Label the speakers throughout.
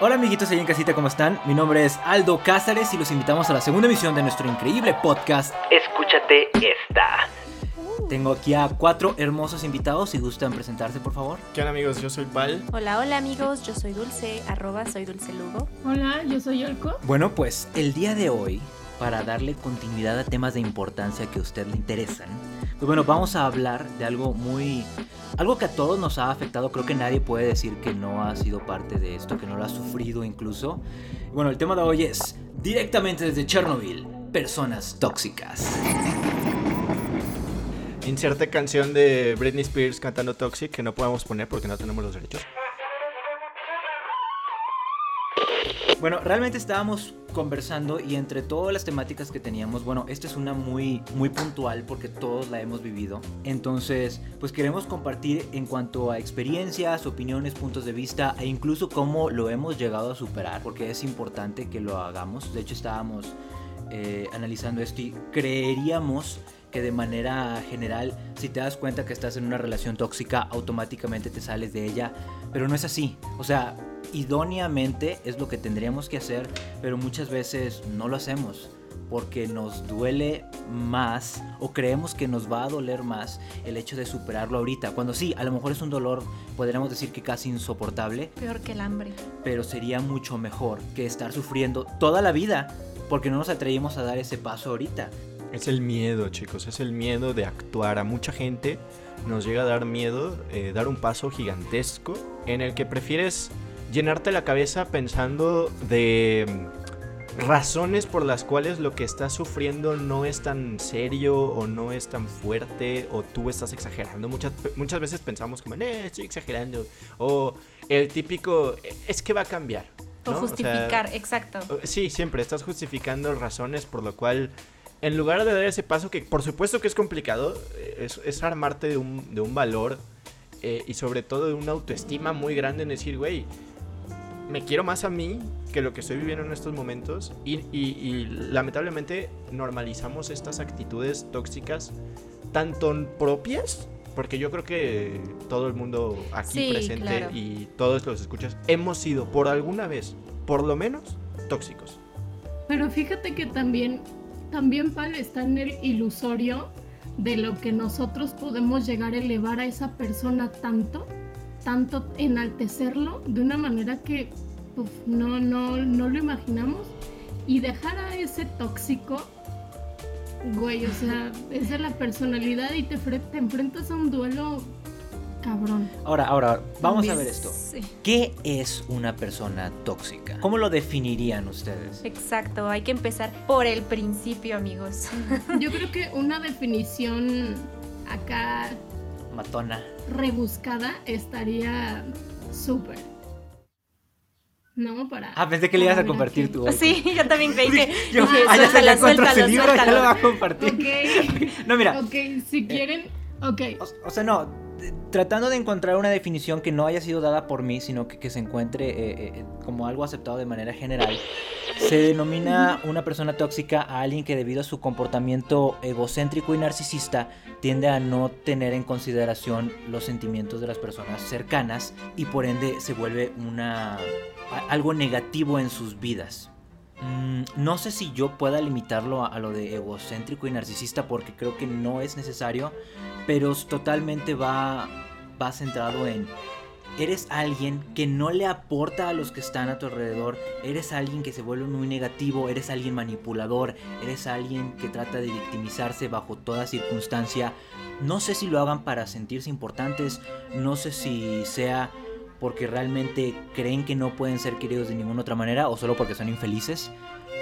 Speaker 1: Hola amiguitos allá en casita, ¿cómo están? Mi nombre es Aldo Cázares y los invitamos a la segunda emisión de nuestro increíble podcast Escúchate esta. Tengo aquí a cuatro hermosos invitados, si gustan presentarse por favor.
Speaker 2: ¿Qué onda amigos? Yo soy Val.
Speaker 3: Hola, hola amigos, yo soy Dulce, arroba soy Dulce Lugo.
Speaker 4: Hola, yo soy Olco.
Speaker 1: Bueno, pues el día de hoy, para darle continuidad a temas de importancia que a usted le interesan, pues bueno, vamos a hablar de algo muy... Algo que a todos nos ha afectado, creo que nadie puede decir que no ha sido parte de esto, que no lo ha sufrido incluso. Bueno, el tema de hoy es directamente desde Chernobyl, personas tóxicas.
Speaker 2: Inserte canción de Britney Spears cantando Toxic que no podemos poner porque no tenemos los derechos.
Speaker 1: Bueno, realmente estábamos conversando y entre todas las temáticas que teníamos, bueno, esta es una muy muy puntual porque todos la hemos vivido. Entonces, pues queremos compartir en cuanto a experiencias, opiniones, puntos de vista e incluso cómo lo hemos llegado a superar, porque es importante que lo hagamos. De hecho, estábamos eh, analizando esto y creeríamos que de manera general, si te das cuenta que estás en una relación tóxica, automáticamente te sales de ella, pero no es así. O sea, idóneamente es lo que tendríamos que hacer, pero muchas veces no lo hacemos porque nos duele más o creemos que nos va a doler más el hecho de superarlo ahorita. Cuando sí, a lo mejor es un dolor, podríamos decir que casi insoportable.
Speaker 3: Peor que el hambre.
Speaker 1: Pero sería mucho mejor que estar sufriendo toda la vida porque no nos atrevimos a dar ese paso ahorita.
Speaker 2: Es el miedo, chicos, es el miedo de actuar. A mucha gente nos llega a dar miedo eh, dar un paso gigantesco en el que prefieres llenarte la cabeza pensando de mm, razones por las cuales lo que estás sufriendo no es tan serio o no es tan fuerte o tú estás exagerando. Muchas, muchas veces pensamos como, eh, estoy exagerando. O el típico, es que va a cambiar.
Speaker 3: O justificar, exacto.
Speaker 2: Sí, siempre estás justificando razones por lo cual en lugar de dar ese paso, que por supuesto que es complicado, eh, es, armarte de un, de un valor eh, y sobre todo de una autoestima muy grande en decir, güey, me quiero más a mí que lo que estoy viviendo en estos momentos y, y, lamentablemente normalizamos estas actitudes tóxicas tanto propias porque yo creo que todo el mundo aquí presente y todos los escuchas hemos sido por alguna vez, por lo menos, tóxicos.
Speaker 4: Pero fíjate que también también Pal está en el ilusorio de lo que nosotros podemos llegar a elevar a esa persona tanto, tanto enaltecerlo de una manera que no, no, no lo imaginamos. Y dejar a ese tóxico, güey, o sea, esa es la personalidad y te, te enfrentas a un duelo Cabrón.
Speaker 1: Ahora, ahora, vamos a ver esto. ¿Qué es una persona tóxica? ¿Cómo lo definirían ustedes?
Speaker 3: Exacto, hay que empezar por el principio, amigos.
Speaker 4: Yo creo que una definición acá...
Speaker 1: Matona.
Speaker 4: Rebuscada estaría súper. No, para.
Speaker 1: Ah, pensé que le ibas a compartir tú.
Speaker 3: Sí, yo también creí que.
Speaker 1: yo, ah, ya se le contra ese libro, ya lo va a compartir.
Speaker 4: Ok.
Speaker 1: no, mira.
Speaker 4: Ok, si quieren. Ok.
Speaker 1: o sea, no tratando de encontrar una definición que no haya sido dada por mí, sino que, se encuentre eh, eh, como algo aceptado de manera general, se denomina una persona tóxica a alguien que debido a su comportamiento egocéntrico y narcisista tiende a no tener en consideración los sentimientos de las personas cercanas y por ende se vuelve una algo negativo en sus vidas. Mm, no sé si yo pueda limitarlo a, lo de egocéntrico y narcisista porque creo que no es necesario, pero totalmente va, va centrado en eres alguien que no le aporta a los que están a tu alrededor, eres alguien que se vuelve muy negativo, eres alguien manipulador, eres alguien que trata de victimizarse bajo toda circunstancia. No sé si lo hagan para sentirse importantes, no sé si sea porque realmente creen que no pueden ser queridos de ninguna otra manera o solo porque son infelices,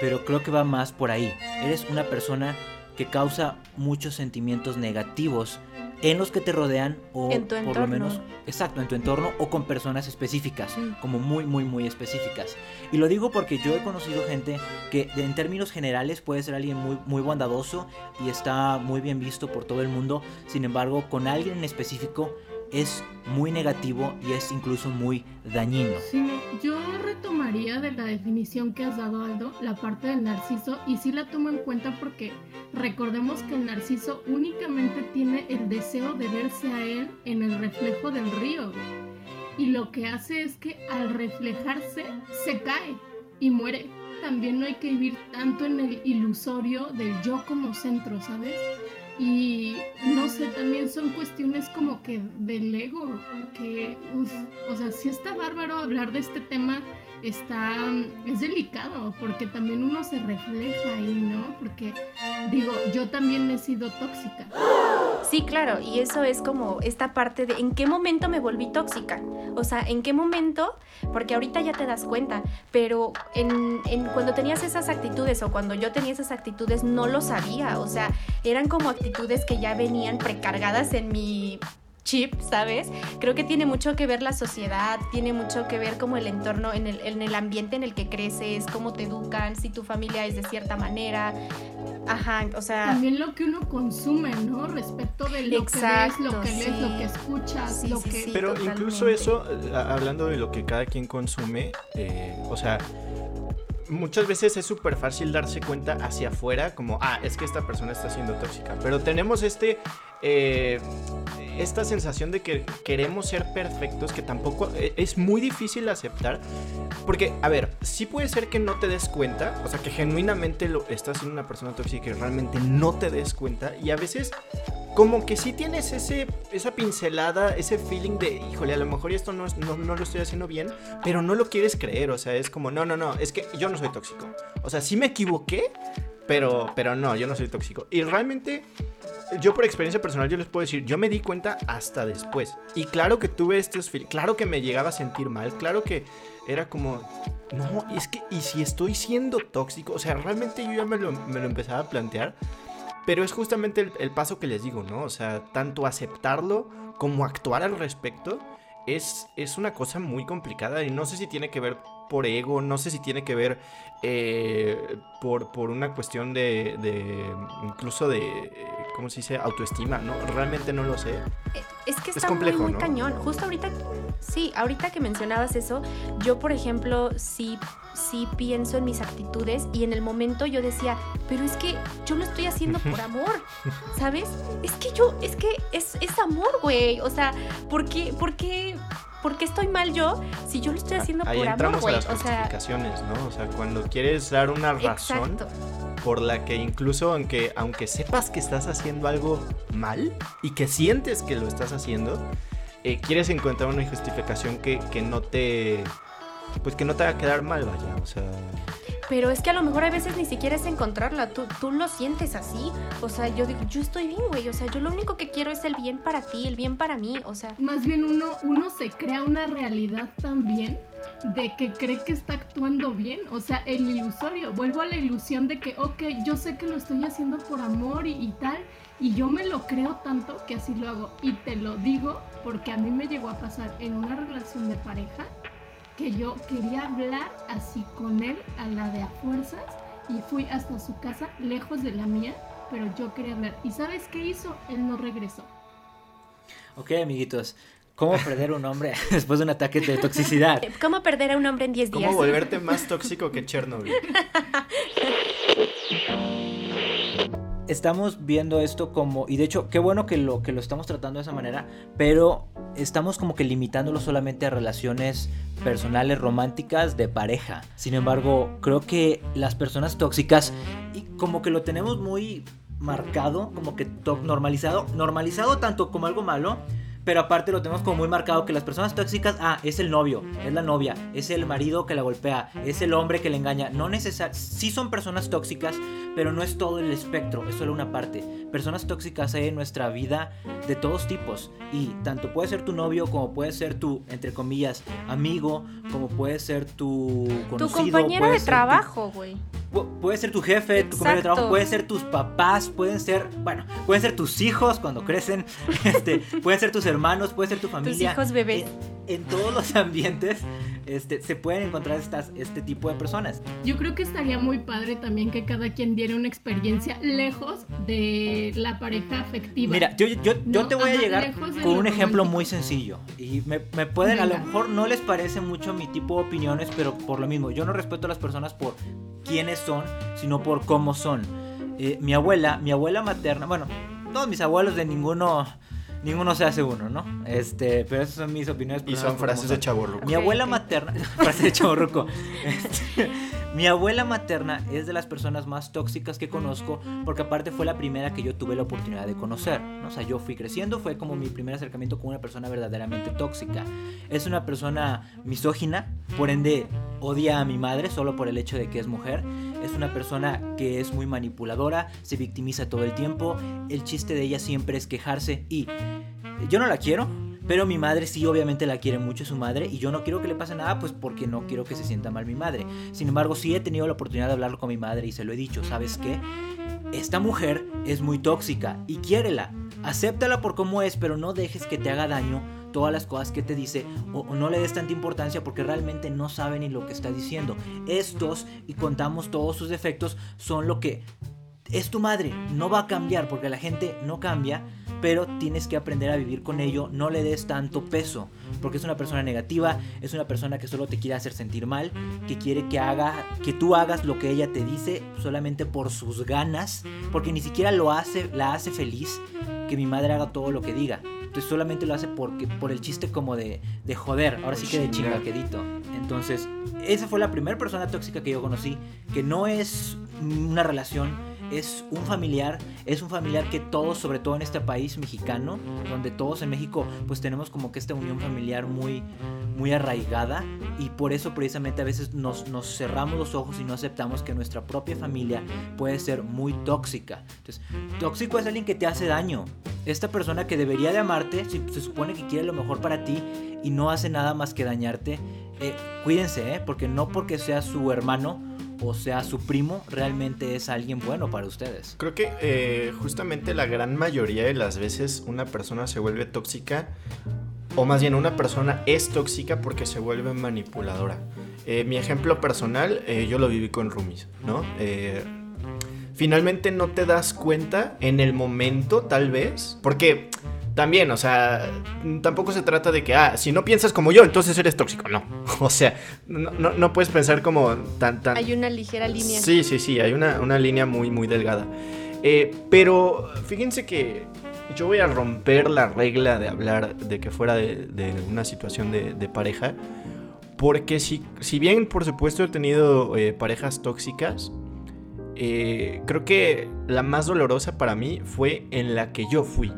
Speaker 1: pero creo que va más por ahí. Eres una persona que causa muchos sentimientos negativos en los que te rodean o por lo menos exacto en tu entorno o con personas específicas como muy muy muy específicas. Y lo digo porque yo he conocido gente que en términos generales puede ser alguien muy muy bondadoso y está muy bien visto por todo el mundo. Sin embargo con alguien en específico es muy negativo y es incluso muy dañino.
Speaker 4: Sí, yo retomaría de la definición que has dado Aldo, la parte del narciso, y sí la tomo en cuenta porque recordemos que el narciso únicamente tiene el deseo de verse a él en el reflejo del río. y lo que hace es que al reflejarse se cae y muere. También no hay que vivir tanto en el ilusorio del yo como centro, ¿sabes? Y no sé, también son cuestiones como que del ego, que, uf, o sea, sí está bárbaro hablar de este tema, está, es delicado, porque también uno se refleja ahí, ¿no? Porque, digo, yo también he sido tóxica.
Speaker 3: Sí, claro, y eso es como esta parte de en qué momento me volví tóxica. O sea, en qué momento, porque ahorita ya te das cuenta, pero en, en cuando tenías esas actitudes o cuando yo tenía esas actitudes no lo sabía. O sea, eran como actitudes que ya venían precargadas en mi chip, ¿sabes? Creo que tiene mucho que ver la sociedad, tiene mucho que ver como el entorno, en el, en el ambiente en el que creces, cómo te educan, si tu familia es de cierta manera. Ajá, o sea...
Speaker 4: También lo que uno consume, ¿no? Respecto de lo
Speaker 3: Exacto,
Speaker 4: que ves, lo que
Speaker 3: sí.
Speaker 4: lees, lo que escuchas,
Speaker 3: Sí,
Speaker 4: lo
Speaker 3: sí,
Speaker 4: que...
Speaker 3: sí.
Speaker 2: Pero
Speaker 3: totalmente.
Speaker 2: incluso eso, eh, hablando de lo que cada quien consume, eh, o sea, muchas veces es súper fácil darse cuenta hacia afuera, como, ah, es que esta persona está siendo tóxica. Pero tenemos este, eh, esta sensación de que queremos ser perfectos, que tampoco eh, es muy difícil aceptar. Porque, a ver, sí puede ser que no te des cuenta, o sea, que genuinamente lo, estás siendo una persona tóxica y que realmente no te des cuenta. Y a veces como que sí tienes ese, esa pincelada, ese feeling de, híjole, a lo mejor esto no, es- no, no lo estoy haciendo bien, pero no lo quieres creer, o sea, es como, no, no, no, es que yo no soy tóxico. O sea, sí me equivoqué, pero, pero no, yo no soy tóxico. Y realmente, yo por experiencia personal, yo les puedo decir, yo me di cuenta hasta después. Y claro que tuve estos claro que me llegaba a sentir mal, claro que era como, no, es que, ¿y si estoy siendo tóxico? O sea, realmente yo ya me lo, me lo empezaba a plantear. Pero es justamente el, paso que les digo, ¿no? O sea, tanto aceptarlo como actuar al respecto es, es una cosa muy complicada y no sé si tiene que ver por ego, no sé si tiene que ver eh, por, por una cuestión de, de incluso de, ¿cómo se dice? Autoestima, ¿no? Realmente no lo sé.
Speaker 3: Eh, Es que
Speaker 2: Es
Speaker 3: está
Speaker 2: complejo,
Speaker 3: muy, muy
Speaker 2: ¿no?
Speaker 3: cañón. Justo ahorita, sí, ahorita que mencionabas eso, yo, por ejemplo, sí, sí pienso en mis actitudes y en el momento yo decía, pero es que yo lo estoy haciendo por amor, ¿sabes? Es que yo, es que es, es amor, güey. O sea, ¿por qué, por qué, por qué estoy mal yo si yo lo estoy haciendo
Speaker 2: Ahí
Speaker 3: por amor,
Speaker 2: entramos a
Speaker 3: güey?
Speaker 2: las
Speaker 3: O sea,
Speaker 2: justificaciones, ¿no? O sea, cuando quieres dar una razón
Speaker 3: exacto.
Speaker 2: por la que incluso aunque, aunque sepas que estás haciendo algo mal y que sientes que lo estás haciendo, eh, quieres encontrar una justificación que, que no te... Pues que no te haga quedar mal, vaya. O sea...
Speaker 3: Pero es que a lo mejor a veces ni siquiera es encontrarla, tú, tú lo sientes así. O sea, yo digo, yo estoy bien, güey. O sea, yo lo único que quiero es el bien para ti, el bien para mí. O sea,
Speaker 4: Más bien uno, uno se crea una realidad también de que cree que está actuando bien, o sea, el ilusorio. Vuelvo a la ilusión de que, ok, yo sé que lo estoy haciendo por amor y, y tal, y yo me lo creo tanto que así lo hago. Y te lo digo porque a mí me llegó a pasar en una relación de pareja que yo quería hablar así con él a la de a fuerzas y fui hasta su casa, lejos de la mía, pero yo quería hablar. ¿Y sabes qué hizo? Él no regresó.
Speaker 1: Ok, amiguitos. ¿Cómo perder un hombre después de un ataque de toxicidad?
Speaker 3: ¿cómo perder a un hombre en 10 días?
Speaker 2: ¿Cómo volverte más tóxico que Chernobyl?
Speaker 1: Estamos viendo esto como, y de hecho, qué bueno que lo, que lo estamos tratando de esa manera, pero estamos como que limitándolo solamente a relaciones personales, románticas, de pareja. Sin embargo, creo que las personas tóxicas, y como que lo tenemos muy marcado, como que normalizado, normalizado tanto como algo malo, pero aparte lo tenemos como muy marcado que las personas tóxicas, ah, es el novio, es la novia, es el marido que la golpea, es el hombre que le engaña. No necesariamente, sí son personas tóxicas, pero no es todo el espectro, es solo una parte. Personas tóxicas hay en nuestra vida de todos tipos y tanto puede ser tu novio como puede ser tu, entre comillas, amigo, como puede ser tu
Speaker 3: Tu
Speaker 1: conocido.
Speaker 3: compañero
Speaker 1: puede
Speaker 3: de
Speaker 1: tu-
Speaker 3: trabajo, güey.
Speaker 1: Pu- Puede ser tu jefe, tu compañero de trabajo, puede ser tus papás, pueden ser, bueno, pueden ser tus hijos cuando crecen, este, pueden ser tus hermanos, puede ser tu familia.
Speaker 3: hijos bebés.
Speaker 1: En, en todos los ambientes este, se pueden encontrar estas, este tipo de personas.
Speaker 4: Yo creo que estaría muy padre también que cada quien diera una experiencia lejos de la pareja afectiva.
Speaker 1: Mira, yo, yo, yo
Speaker 4: No,
Speaker 1: te voy a llegar con un ejemplo muy sencillo. Y me, me pueden, a lo mejor no les parece mucho mi tipo de opiniones, pero por lo mismo, yo no respeto a las personas por quiénes son, sino por cómo son. Eh, mi abuela, mi abuela materna, bueno, todos mis abuelos de ninguno ninguno se hace uno, ¿no? Este, pero esas son mis opiniones.
Speaker 2: Y son frases de chaborruco.
Speaker 1: Mi abuela materna, frases de chaborruco. Este, mi abuela materna es de las personas más tóxicas que conozco porque aparte fue la primera que yo tuve la oportunidad de conocer. ¿no? O sea, yo fui creciendo, fue como mi primer acercamiento con una persona verdaderamente tóxica. Es una persona misógina, por ende odia a mi madre solo por el hecho de que es mujer. Es una persona que es muy manipuladora, se victimiza todo el tiempo. El chiste de ella siempre es quejarse y yo no la quiero, pero mi madre sí, obviamente la quiere mucho su madre y yo no quiero que le pase nada, pues porque no quiero que se sienta mal mi madre. Sin embargo, sí he tenido la oportunidad de hablarlo con mi madre y se lo he dicho, ¿sabes qué? Esta mujer es muy tóxica y quiérela. Acéptala por cómo es, pero no dejes que te haga daño todas las cosas que te dice o, no le des tanta importancia porque realmente no sabe ni lo que está diciendo. Estos, y contamos todos sus defectos, son lo que es tu madre. No va a cambiar porque la gente no cambia pero tienes que aprender a vivir con ello, no le des tanto peso, porque es una persona negativa, es una persona que solo te quiere hacer sentir mal, que quiere que haga que tú hagas lo que ella te dice solamente por sus ganas, porque ni siquiera lo hace, la hace feliz que mi madre haga todo lo que diga. Solamente lo hace porque, por el chiste como de, de joder, ahora sí que de chingaquedito. Entonces, esa fue la primera persona tóxica que yo conocí, que no es una relación, es un familiar, es un familiar que todos, sobre todo en este país mexicano, donde todos en México pues tenemos como que esta unión familiar muy, muy arraigada y por eso precisamente a veces nos, nos cerramos los ojos y no aceptamos que nuestra propia familia puede ser muy tóxica. Entonces, tóxico es alguien que te hace daño. Esta persona que debería de amarte, se supone que quiere lo mejor para ti y no hace nada más que dañarte. Eh, cuídense, ¿eh? porque no porque sea su hermano o sea su primo, realmente es alguien bueno para ustedes.
Speaker 2: Creo que eh, justamente la gran mayoría de las veces una persona se vuelve tóxica, o más bien una persona es tóxica porque se vuelve manipuladora. Eh, mi ejemplo personal, eh, yo lo viví con Rumis, ¿no? Finalmente no te das cuenta en el momento, tal vez, porque también, o sea, tampoco se trata de que, ah, si no piensas como yo, entonces eres tóxico. No. O sea, no, no, no puedes pensar como tan, tan.
Speaker 3: Hay una ligera línea.
Speaker 2: Sí, sí, sí, hay una, una línea muy, muy delgada. Eh, pero fíjense que yo voy a romper la regla de hablar de que fuera de, de una situación de, de, pareja. Porque si, si bien, por supuesto, he tenido eh, parejas tóxicas, eh, creo que la más dolorosa para mí fue en la que yo fui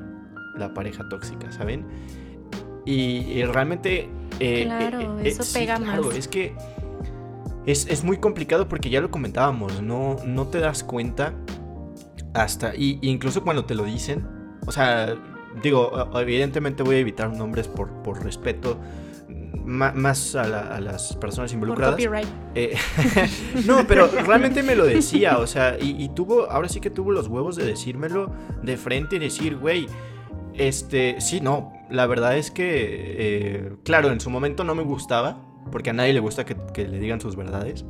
Speaker 2: la pareja tóxica, ¿saben? Y, y realmente...
Speaker 3: Eh, claro, eh, eso
Speaker 2: sí,
Speaker 3: pega
Speaker 2: claro,
Speaker 3: más.
Speaker 2: Es que es, es, muy complicado porque ya lo comentábamos, no, no te das cuenta hasta... Y, incluso cuando te lo dicen, o sea, digo, evidentemente voy a evitar nombres por, por respeto más a, la, a, las personas involucradas.
Speaker 3: Por copyright.
Speaker 2: Eh, no, pero realmente me lo decía, o sea, y, y, tuvo, ahora sí que tuvo los huevos de decírmelo de frente y decir, güey, este, sí, no, la verdad es que, eh, claro, en su momento no me gustaba, porque a nadie le gusta que, le digan sus verdades.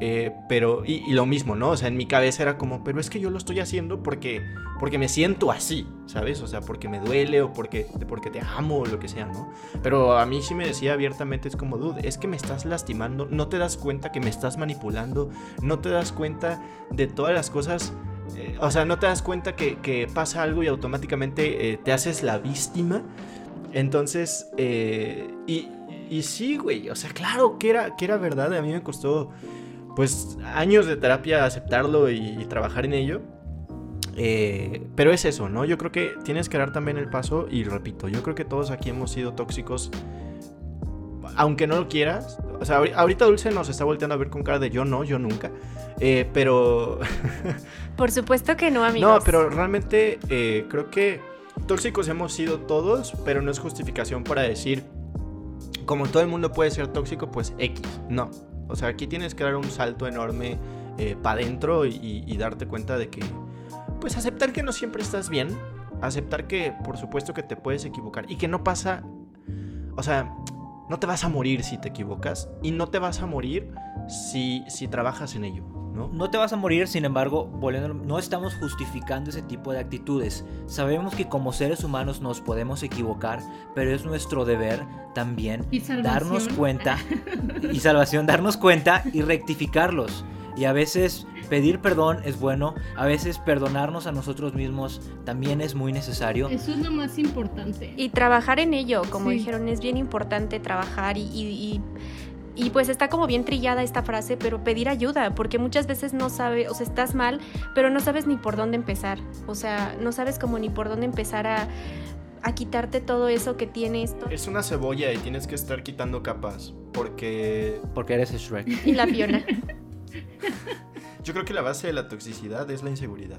Speaker 2: Eh, pero, y, y, lo mismo, ¿no? O sea, en mi cabeza era como, pero es que yo lo estoy haciendo porque, porque me siento así, ¿sabes? O sea, porque me duele o porque, porque te amo o lo que sea, ¿no? Pero a mí sí me decía abiertamente, es como, dude, es que me estás lastimando, no te das cuenta que me estás manipulando, no te das cuenta de todas las cosas eh, o sea, no te das cuenta que, pasa algo y automáticamente eh, te haces la víctima. Entonces, eh, y, sí, güey, o sea, claro que era, que era verdad. A mí me costó, pues, años de terapia aceptarlo y, trabajar en ello. Pero es eso, ¿no? Yo creo que tienes que dar también el paso y repito, yo creo que todos aquí hemos sido tóxicos, aunque no lo quieras. O sea, ahorita Dulce nos está volteando a ver con cara de yo no, yo nunca. Eh, pero...
Speaker 3: Por supuesto que no, amigos.
Speaker 2: No, pero realmente eh, creo que tóxicos hemos sido todos, pero no es justificación para decir, como todo el mundo puede ser tóxico, pues X. No. O sea, aquí tienes que dar un salto enorme eh, para adentro y, y darte cuenta de que, pues aceptar que no siempre estás bien, aceptar que por supuesto que te puedes equivocar y que no pasa, o sea, no te vas a morir si te equivocas y no te vas a morir si, si trabajas en ello. ¿no?
Speaker 1: no te vas a morir, sin embargo, volviendo, no estamos justificando ese tipo de actitudes. Sabemos que como seres humanos nos podemos equivocar, pero es nuestro deber también darnos cuenta y salvación, darnos cuenta y rectificarlos. Y a veces pedir perdón es bueno, a veces perdonarnos a nosotros mismos también es muy necesario.
Speaker 4: Eso es lo más importante.
Speaker 3: Y trabajar en ello, como
Speaker 4: Sí.
Speaker 3: dijeron, es bien importante trabajar y, y- y- y, pues está como bien trillada esta frase, pero pedir ayuda, porque muchas veces no sabes, o sea, estás mal, pero no sabes ni por dónde empezar. O sea, no sabes como ni por dónde empezar a, a quitarte todo eso que tienes.
Speaker 2: Es una cebolla y tienes que estar quitando capas. Porque
Speaker 1: Porque eres Shrek.
Speaker 3: Y la Fiona.
Speaker 2: yo creo que la base de la toxicidad es la inseguridad.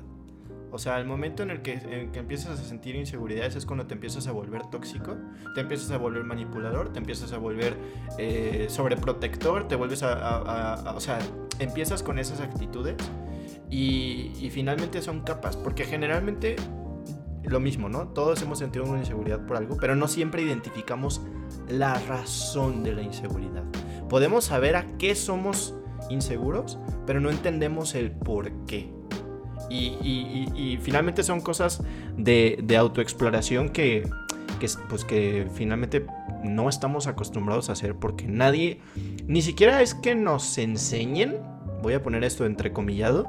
Speaker 2: O sea, el momento en el que, en que empiezas a sentir inseguridades es cuando te empiezas a volver tóxico, te empiezas a volver manipulador, te empiezas a volver eh, sobreprotector, te vuelves a, a- a- a- O sea, empiezas con esas actitudes y, y finalmente son capas, porque generalmente lo mismo, ¿no? Todos hemos sentido una inseguridad por algo, pero no siempre identificamos la razón de la inseguridad. Podemos saber a qué somos inseguros, pero no entendemos el por qué. Y, finalmente son cosas de, autoexploración que, pues que finalmente no estamos acostumbrados a hacer porque nadie, ni siquiera es que nos enseñen, voy a poner esto entrecomillado,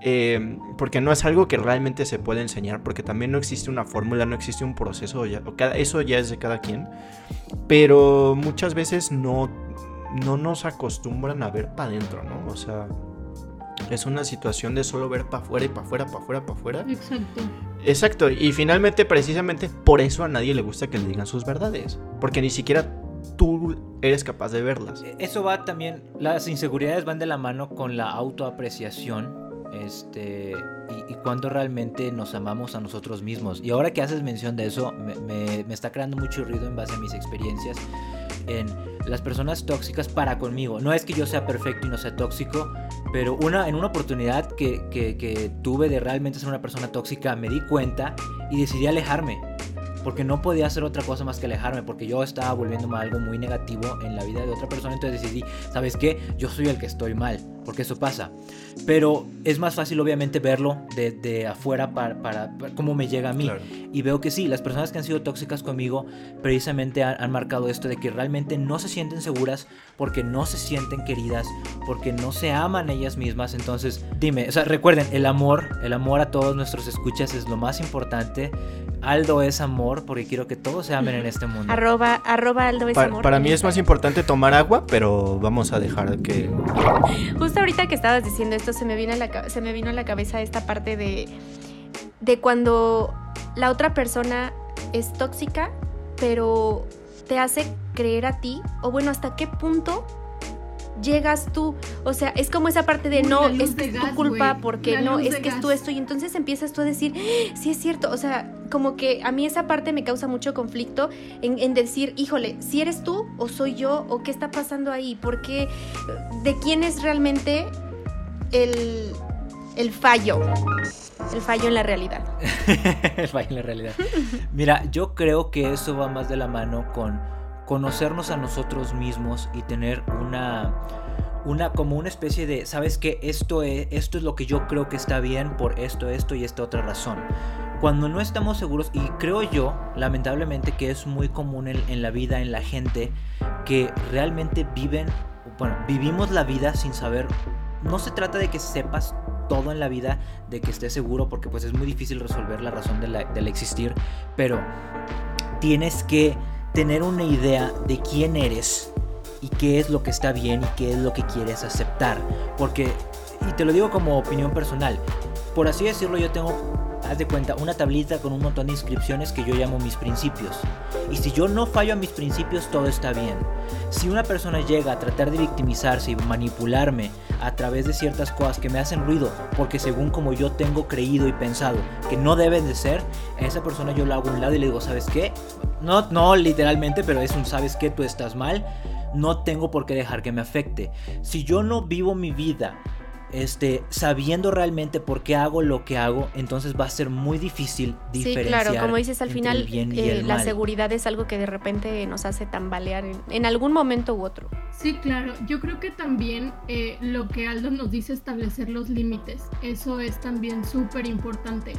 Speaker 2: eh, porque no es algo que realmente se puede enseñar, porque también no existe una fórmula, no existe un proceso, ya- o eso ya es de cada quien, pero muchas veces no, no nos acostumbran a ver para adentro, ¿no? O sea, es una situación de solo ver para afuera y para afuera, para afuera, para afuera.
Speaker 4: Exacto.
Speaker 2: Exacto, y finalmente precisamente por eso a nadie le gusta que le digan sus verdades, porque ni siquiera tú eres capaz de verlas.
Speaker 1: Eso va también, las inseguridades van de la mano con la autoapreciación. Este, y, y cuando realmente nos amamos a nosotros mismos. Y ahora que haces mención de eso, me, me- me está creando mucho ruido en base a mis experiencias en las personas tóxicas para conmigo. No es que yo sea perfecto y no sea tóxico, pero una, en una oportunidad que, que- que tuve de realmente ser una persona tóxica, me di cuenta y decidí alejarme. Porque no podía hacer otra cosa más que alejarme, porque yo estaba volviéndome algo muy negativo en la vida de otra persona. Entonces decidí, ¿sabes qué? Yo soy el que estoy mal, porque eso pasa. Pero es más fácil, obviamente, verlo de, de afuera para, para, para cómo me llega a mí.
Speaker 2: Claro.
Speaker 1: Y veo que sí, las personas que han sido tóxicas conmigo precisamente han, han marcado esto de que realmente no se sienten seguras porque no se sienten queridas, porque no se aman ellas mismas. Entonces, dime, o sea, recuerden, el amor, el amor a todos nuestros escuchas es lo más importante. Aldo es amor porque quiero que todos se amen en este mundo.
Speaker 3: Arroba, arroba Aldo es
Speaker 2: Pa-
Speaker 3: amor.
Speaker 2: para mí es más importante tomar agua, pero vamos a dejar que...
Speaker 3: Justo ahorita que estabas diciendo esto, se me vino a la, se me vino a la cabeza esta parte de, de cuando la otra persona es tóxica, pero te hace creer a ti, o bueno, hasta qué punto llegas tú. O sea, es como esa parte de
Speaker 4: Uy,
Speaker 3: no, es que es tu
Speaker 4: gas,
Speaker 3: culpa, porque
Speaker 4: La
Speaker 3: no, es que es tú esto. Y entonces empiezas tú a decir, "Ah, sí es cierto. O sea, como que a mí esa parte me causa mucho conflicto en, en decir, híjole, si eres tú o soy yo, o qué está pasando ahí, porque de quién es realmente el, el fallo. El fallo en la realidad.
Speaker 1: el fallo en la realidad. Mira, yo creo que eso va más de la mano con conocernos a nosotros mismos y tener una una como una especie de, ¿sabes qué? Esto es esto es lo que yo creo que está bien por esto, esto y esta otra razón. Cuando no estamos seguros y creo yo, lamentablemente que es muy común en, la vida en la gente que realmente viven, bueno, vivimos la vida sin saber no se trata de que sepas todo en la vida, de que estés seguro, porque pues es muy difícil resolver la razón de del existir, pero tienes que tener una idea de quién eres y qué es lo que está bien y qué es lo que quieres aceptar, porque, y te lo digo como opinión personal, por así decirlo, yo tengo, haz de cuenta, una tablita con un montón de inscripciones que yo llamo mis principios. Y si yo no fallo a mis principios, todo está bien. Si una persona llega a tratar de victimizarse y manipularme a través de ciertas cosas que me hacen ruido, porque según como yo tengo creído y pensado que no deben de ser, a esa persona yo la hago a un lado y le digo, ¿sabes qué? No, no literalmente, pero es un, ¿sabes qué? Tú estás mal. No tengo por qué dejar que me afecte. Si yo no vivo mi vida este, sabiendo realmente por qué hago lo que hago, entonces va a ser muy difícil
Speaker 3: Sí,
Speaker 1: diferenciar.
Speaker 3: claro, como dices al final,
Speaker 1: bien y
Speaker 3: eh, la
Speaker 1: mal.
Speaker 3: seguridad es algo que de repente nos hace tambalear en, en algún momento u otro.
Speaker 4: Sí, claro. Yo creo que también eh, lo que Aldo nos dice establecer los límites, eso es también súper importante.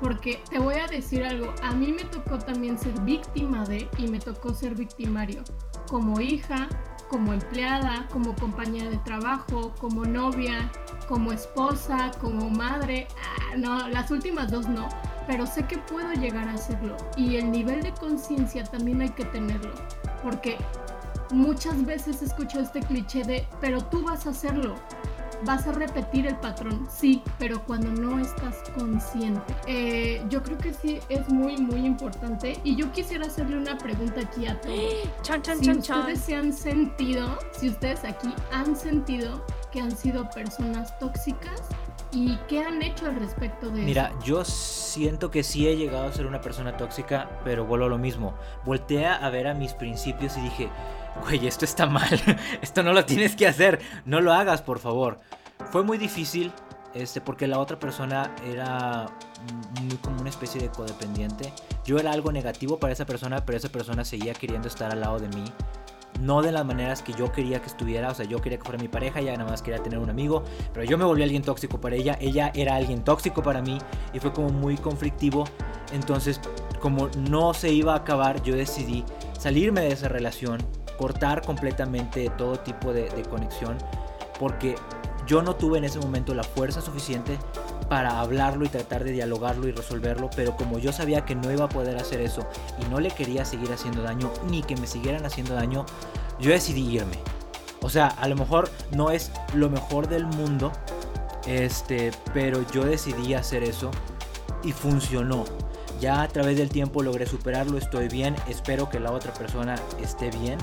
Speaker 4: Porque te voy a decir algo, a mí me tocó también ser víctima de y me tocó ser victimario. Como hija, como empleada, como compañera de trabajo, como novia, como esposa, como madre. Ah, no, las últimas dos no, pero sé que puedo llegar a hacerlo. Y el nivel de conciencia también hay que tenerlo, porque muchas veces escucho este cliché de, pero tú vas a hacerlo vas a repetir el patrón, sí, pero cuando no estás consciente. Eh, yo creo que sí es muy, muy importante. Y yo quisiera hacerle una pregunta aquí a todos. si ustedes se han sentido, si ustedes aquí han sentido que han sido personas tóxicas ¿Y qué han hecho al respecto de
Speaker 1: Mira, eso? Yo siento que sí he llegado a ser una persona tóxica, pero vuelvo a lo mismo. Volteé a ver a mis principios y dije, güey, esto está mal, esto no lo tienes que hacer, no lo hagas, por favor. Fue muy difícil, este, porque la otra persona era muy como una especie de codependiente. Yo era algo negativo para esa persona, pero esa persona seguía queriendo estar al lado de mí no de las maneras que yo quería que estuviera, o sea, yo quería que fuera mi pareja, ella nada más quería tener un amigo, pero yo me volví alguien tóxico para ella, ella era alguien tóxico para mí y fue como muy conflictivo, entonces como no se iba a acabar, yo decidí salirme de esa relación, cortar completamente todo tipo de, de conexión, porque yo no tuve en ese momento la fuerza suficiente para hablarlo y tratar de dialogarlo y resolverlo, pero como yo sabía que no iba a poder hacer eso y no le quería seguir haciendo daño ni que me siguieran haciendo daño, yo decidí irme. O sea, a lo mejor no es lo mejor del mundo, este, pero yo decidí hacer eso y funcionó. Ya a través del tiempo logré superarlo, estoy bien, espero que la otra persona esté bien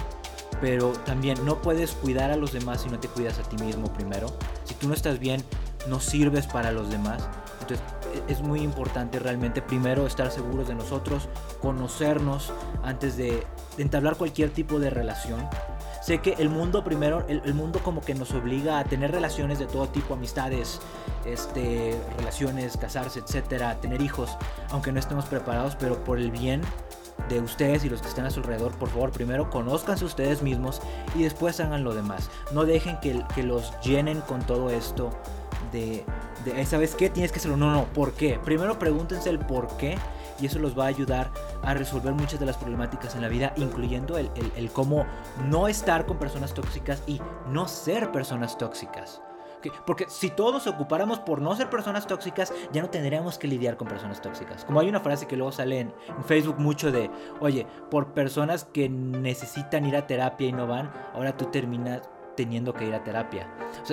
Speaker 1: pero también no puedes cuidar a los demás si no te cuidas a ti mismo primero. Si tú no estás bien, no sirves para los demás. Entonces e-, es muy importante realmente primero estar seguros de nosotros, conocernos antes de, entablar cualquier tipo de relación. Sé que el mundo primero, el, mundo como que nos obliga a tener relaciones de todo tipo, amistades, este, relaciones, casarse, etcétera, tener hijos, aunque no estemos preparados, pero por el bien de ustedes y los que estén a su alrededor, por favor, primero conózcanse ustedes mismos y después hagan lo demás. No dejen que, que los llenen con todo esto de, de, ¿sabes qué? Tienes que hacerlo. No, no, ¿por qué? Primero pregúntense el por qué y eso los va a ayudar a resolver muchas de las problemáticas en la vida, incluyendo el, el, cómo no estar con personas tóxicas y no ser personas tóxicas. Porque si todos ocupáramos por no ser personas tóxicas, ya no tendríamos que lidiar con personas tóxicas. Como hay una frase que luego sale en, Facebook mucho de, oye, por personas que necesitan ir a terapia y no van, ahora tú terminas teniendo que ir a terapia.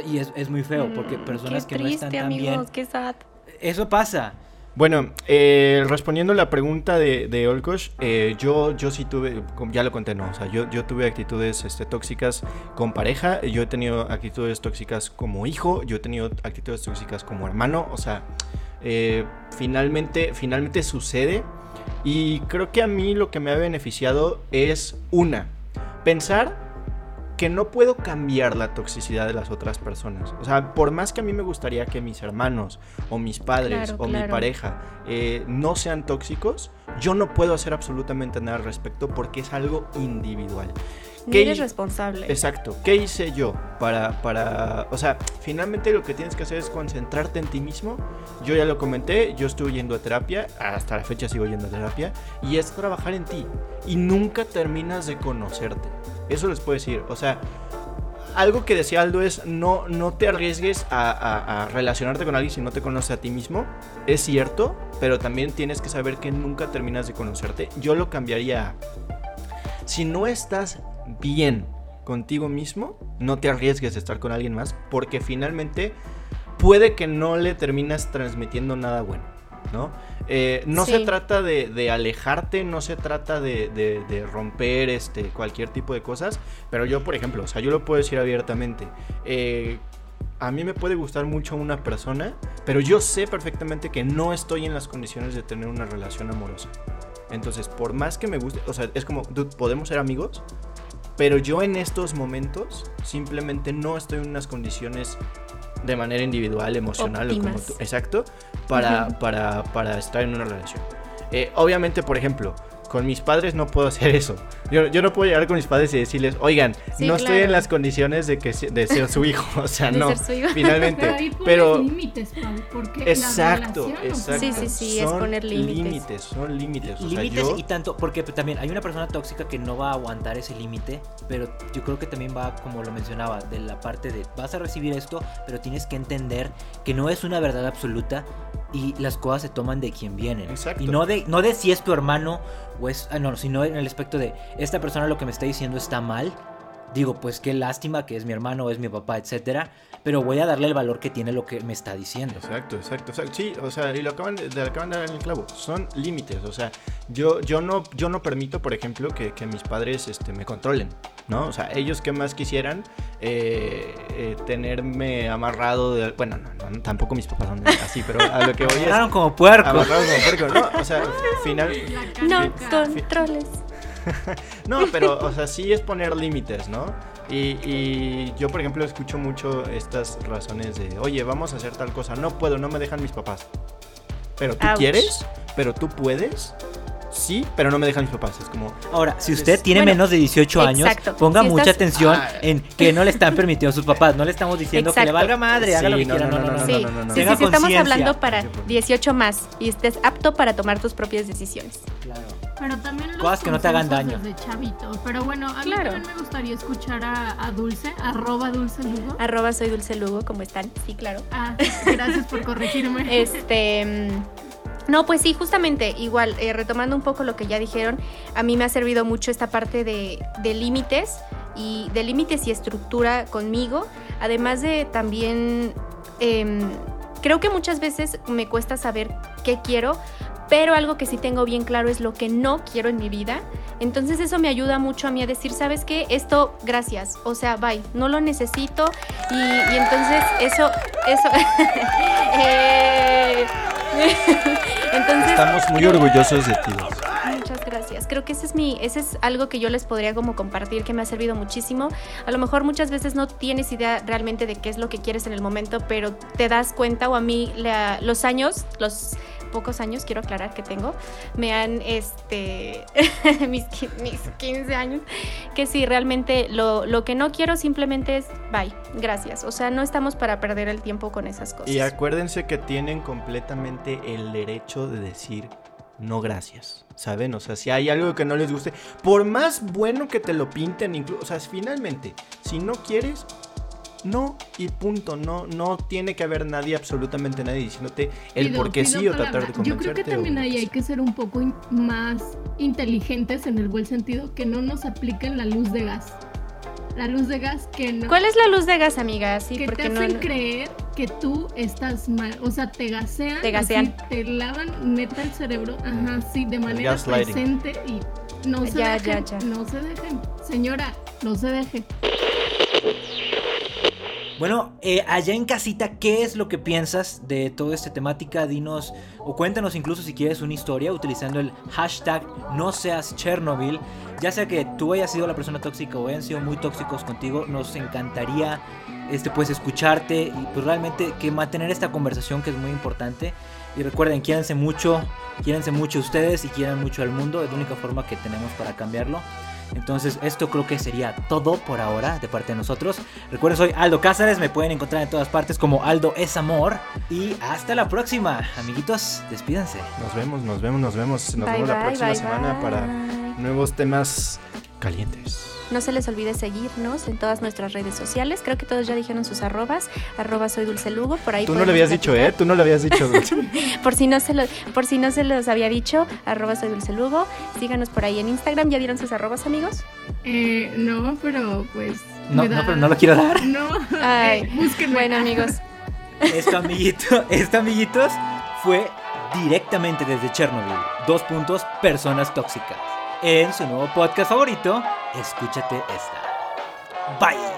Speaker 1: y es, muy feo porque mm, personas que no están tan bien...
Speaker 3: Qué sad.
Speaker 1: Eso pasa.
Speaker 2: Bueno, eh, respondiendo a la pregunta de, de Olkosh, eh, yo, yo sí tuve, ya lo conté, no, o sea, yo, yo tuve actitudes este, tóxicas con pareja, yo he tenido actitudes tóxicas como hijo, yo he tenido actitudes tóxicas como hermano, o sea, eh, finalmente, finalmente sucede y creo que a mí lo que me ha beneficiado es una, pensar que no puedo cambiar la toxicidad de las otras personas. O sea, por más que a mí me gustaría que mis hermanos o mis padres o mi pareja eh, no sean tóxicos, yo no puedo hacer absolutamente nada al respecto porque es algo individual.
Speaker 3: ¿Qué eres responsable.
Speaker 2: Exacto. ¿Qué hice yo para, para... O sea, finalmente lo que tienes que hacer es concentrarte en ti mismo. Yo ya lo comenté, yo estuve yendo a terapia, hasta la fecha sigo yendo a terapia, y es trabajar en ti. Y nunca terminas de conocerte. Eso les puedo decir. O sea, algo que decía Aldo es no, no te arriesgues a, a, relacionarte con alguien si no te conoces a ti mismo. Es cierto, pero también tienes que saber que nunca terminas de conocerte. Yo lo cambiaría. Si no estás bien contigo mismo, no te arriesgues a estar con alguien más, porque finalmente puede que no le terminas transmitiendo nada bueno, ¿no? Eh, no se trata de, alejarte, no se trata de, romper este, cualquier tipo de cosas, pero yo, por ejemplo, o sea, yo lo puedo decir abiertamente. Eh, a mí me puede gustar mucho una persona, pero yo sé perfectamente que no estoy en las condiciones de tener una relación amorosa. Entonces, por más que me guste, o sea, es como, ¿podemos ser amigos? Pero yo en estos momentos simplemente no estoy en unas condiciones de manera individual, emocional o como tú, exacto, para, para, para, estar en una relación. Eh, obviamente, por ejemplo, Con mis padres no puedo hacer eso. Yo, yo no puedo llegar con mis padres y decirles, oigan,
Speaker 3: Sí,
Speaker 2: no estoy en las condiciones de que de ser su hijo. O sea,
Speaker 3: De
Speaker 2: no.
Speaker 3: ser su hijo.
Speaker 2: Finalmente.
Speaker 4: Pero ahí
Speaker 2: Pero.
Speaker 4: límites, porque
Speaker 2: Exacto, exacto.
Speaker 3: Sí, sí, sí, es
Speaker 2: Son
Speaker 3: poner límites.
Speaker 2: son límites. O sea,
Speaker 1: límites
Speaker 2: yo-
Speaker 1: y tanto, porque también hay una persona tóxica que no va a aguantar ese límite, pero yo creo que también va, como lo mencionaba, de la parte de vas a recibir esto, pero tienes que entender que no es una verdad absoluta y las cosas se toman de quien vienen.
Speaker 2: Exacto.
Speaker 1: Y no de, no de si es tu hermano o es, ah, no, sino en el aspecto de esta persona lo que me está diciendo está mal. Digo, pues qué lástima que es mi hermano es mi papá, etcétera, pero voy a darle el valor que tiene lo que me está diciendo.
Speaker 2: Exacto, exacto, exacto. Sí, o sea, y lo acaban de, le acaban de dar en el clavo. Son límites. O sea, yo, yo no, yo no permito, por ejemplo, que, que mis padres este, me controlen. ¿No? O sea, ellos que más quisieran eh, eh, tenerme amarrado de. Bueno, no, no, tampoco mis papás son así, pero a lo que voy es.
Speaker 1: Agarraron como puerco.
Speaker 2: Amarrado como puerco. No, o sea, final.
Speaker 3: No controles.
Speaker 2: No, pero, o sea, sí es poner límites, ¿no? Y, y yo, por ejemplo, escucho mucho estas razones de, oye, vamos a hacer tal cosa. No puedo, no me dejan mis papás. Pero tú
Speaker 3: Ouch.
Speaker 2: quieres, pero tú puedes. Sí, pero no me dejan mis papás. Es como,
Speaker 1: Ahora, si usted tiene
Speaker 3: Bueno,
Speaker 1: menos de 18 años,
Speaker 3: exacto.
Speaker 1: ponga
Speaker 3: Si
Speaker 1: mucha
Speaker 3: estás-
Speaker 1: atención
Speaker 2: Ah.
Speaker 1: en que no le están permitiendo a sus papás. No le estamos diciendo que le valga madre, haga lo
Speaker 2: Sí,
Speaker 1: que
Speaker 2: no,
Speaker 1: quiera.
Speaker 2: no,
Speaker 1: No, no,
Speaker 2: no,
Speaker 1: no.
Speaker 3: Sí,
Speaker 2: no, no, no.
Speaker 3: sí, sí, sí, estamos hablando para
Speaker 2: Sí, por-
Speaker 3: 18 más y estés apto para tomar tus propias decisiones.
Speaker 1: Claro.
Speaker 4: Pero también los
Speaker 1: Cosas que no te hagan daño.
Speaker 4: desde chavito. Pero bueno, a mí
Speaker 3: Claro.
Speaker 4: también me gustaría escuchar a, a Dulce, arroba Dulce Lugo.
Speaker 3: Arroba soy Dulce Lugo, ¿cómo están? Sí, claro.
Speaker 4: Ah, gracias por corregirme.
Speaker 3: Este. mm, No, pues sí, justamente, igual, eh, retomando un poco lo que ya dijeron, a mí me ha servido mucho esta parte de, de límites y de límites y estructura conmigo, además de también, em, creo que muchas veces me cuesta saber qué quiero, pero algo que sí tengo bien claro es lo que no quiero en mi vida. Entonces eso me ayuda mucho a mí a decir, ¿sabes qué? Esto, gracias. O sea, bye, no lo necesito. Y, y entonces eso, eso... Eh, entonces...
Speaker 2: estamos muy orgullosos de ti.
Speaker 3: Muchas gracias. Creo que ese es mi, ese es algo que yo les podría como compartir que me ha servido muchísimo. A lo mejor muchas veces no tienes idea realmente de qué es lo que quieres en el momento, pero te das cuenta o a mí la- los años, los pocos años quiero aclarar que tengo, me han este mis, mis 15 años que sí realmente lo, lo que no quiero simplemente es bye, gracias. O sea, no estamos para perder el tiempo con esas cosas.
Speaker 2: Y acuérdense que tienen completamente el derecho de decir no gracias, ¿saben? O sea, si hay algo que no les guste, por más bueno que te lo pinten, incluso, o sea, finalmente, si no quieres, no y punto, no, no tiene que haber nadie, absolutamente nadie diciéndote el
Speaker 4: Pido-
Speaker 2: por qué sí o tratar de convencerte.
Speaker 4: Yo creo que también ahí hay que ser un poco in- más inteligentes en el buen sentido, que no nos apliquen la luz de gas. La luz de gas que no.
Speaker 3: ¿Cuál es la luz de gas, amiga? Sí,
Speaker 4: que
Speaker 3: porque
Speaker 4: te hacen
Speaker 3: no
Speaker 4: creer que tú estás mal, o sea, te gasean,
Speaker 3: Te gasean.
Speaker 4: así, te lavan neta el cerebro, ajá, sí, de manera presente y no se
Speaker 3: Ya,
Speaker 4: dejen,
Speaker 3: ya, ya.
Speaker 4: no se dejen, señora, no se deje.
Speaker 1: Bueno, eh, allá en casita, ¿qué es lo que piensas de toda esta temática? Dinos o cuéntanos incluso si quieres una historia utilizando el hashtag no seas Chernobyl. Ya sea que tú hayas sido la persona tóxica o hayan sido muy tóxicos contigo, nos encantaría este, pues escucharte y pues realmente que mantener esta conversación que es muy importante. Y recuerden, quiéranse mucho, quiéranse mucho ustedes y quieran mucho al mundo. Es la única forma que tenemos para cambiarlo. Entonces, esto creo que sería todo por ahora de parte de nosotros. Recuerden, soy Aldo Cázares, me pueden encontrar en todas partes como Aldo es Amor. Y hasta la próxima, amiguitos, despídanse.
Speaker 2: Nos vemos, nos vemos, nos vemos. Nos
Speaker 3: Bye,
Speaker 2: vemos la próxima
Speaker 3: bye,
Speaker 2: semana
Speaker 3: bye.
Speaker 2: para nuevos temas calientes.
Speaker 3: No se les olvide seguirnos en todas nuestras redes sociales. Creo que todos ya dijeron sus arrobas. Arroba soy Dulce Lugo. Por ahí
Speaker 2: Tú no le habías dicho, ¿eh? Tú no le habías dicho. Dulce.
Speaker 3: Por si no se lo, por si no se los había dicho, arroba soy Dulce Lugo. Síganos por ahí en Instagram. ¿Ya dieron sus arrobas, amigos?
Speaker 4: Eh, no, pero pues.
Speaker 1: No,
Speaker 4: da-
Speaker 1: no, pero no lo quiero dar.
Speaker 4: No,
Speaker 3: Ay,
Speaker 4: eh, búsquenme.
Speaker 3: Bueno, amigos.
Speaker 1: Esto, amiguito, esto, amiguitos, fue directamente desde Chernobyl. Dos puntos, personas tóxicas. En su nuevo podcast favorito, escúchate esta. Bye.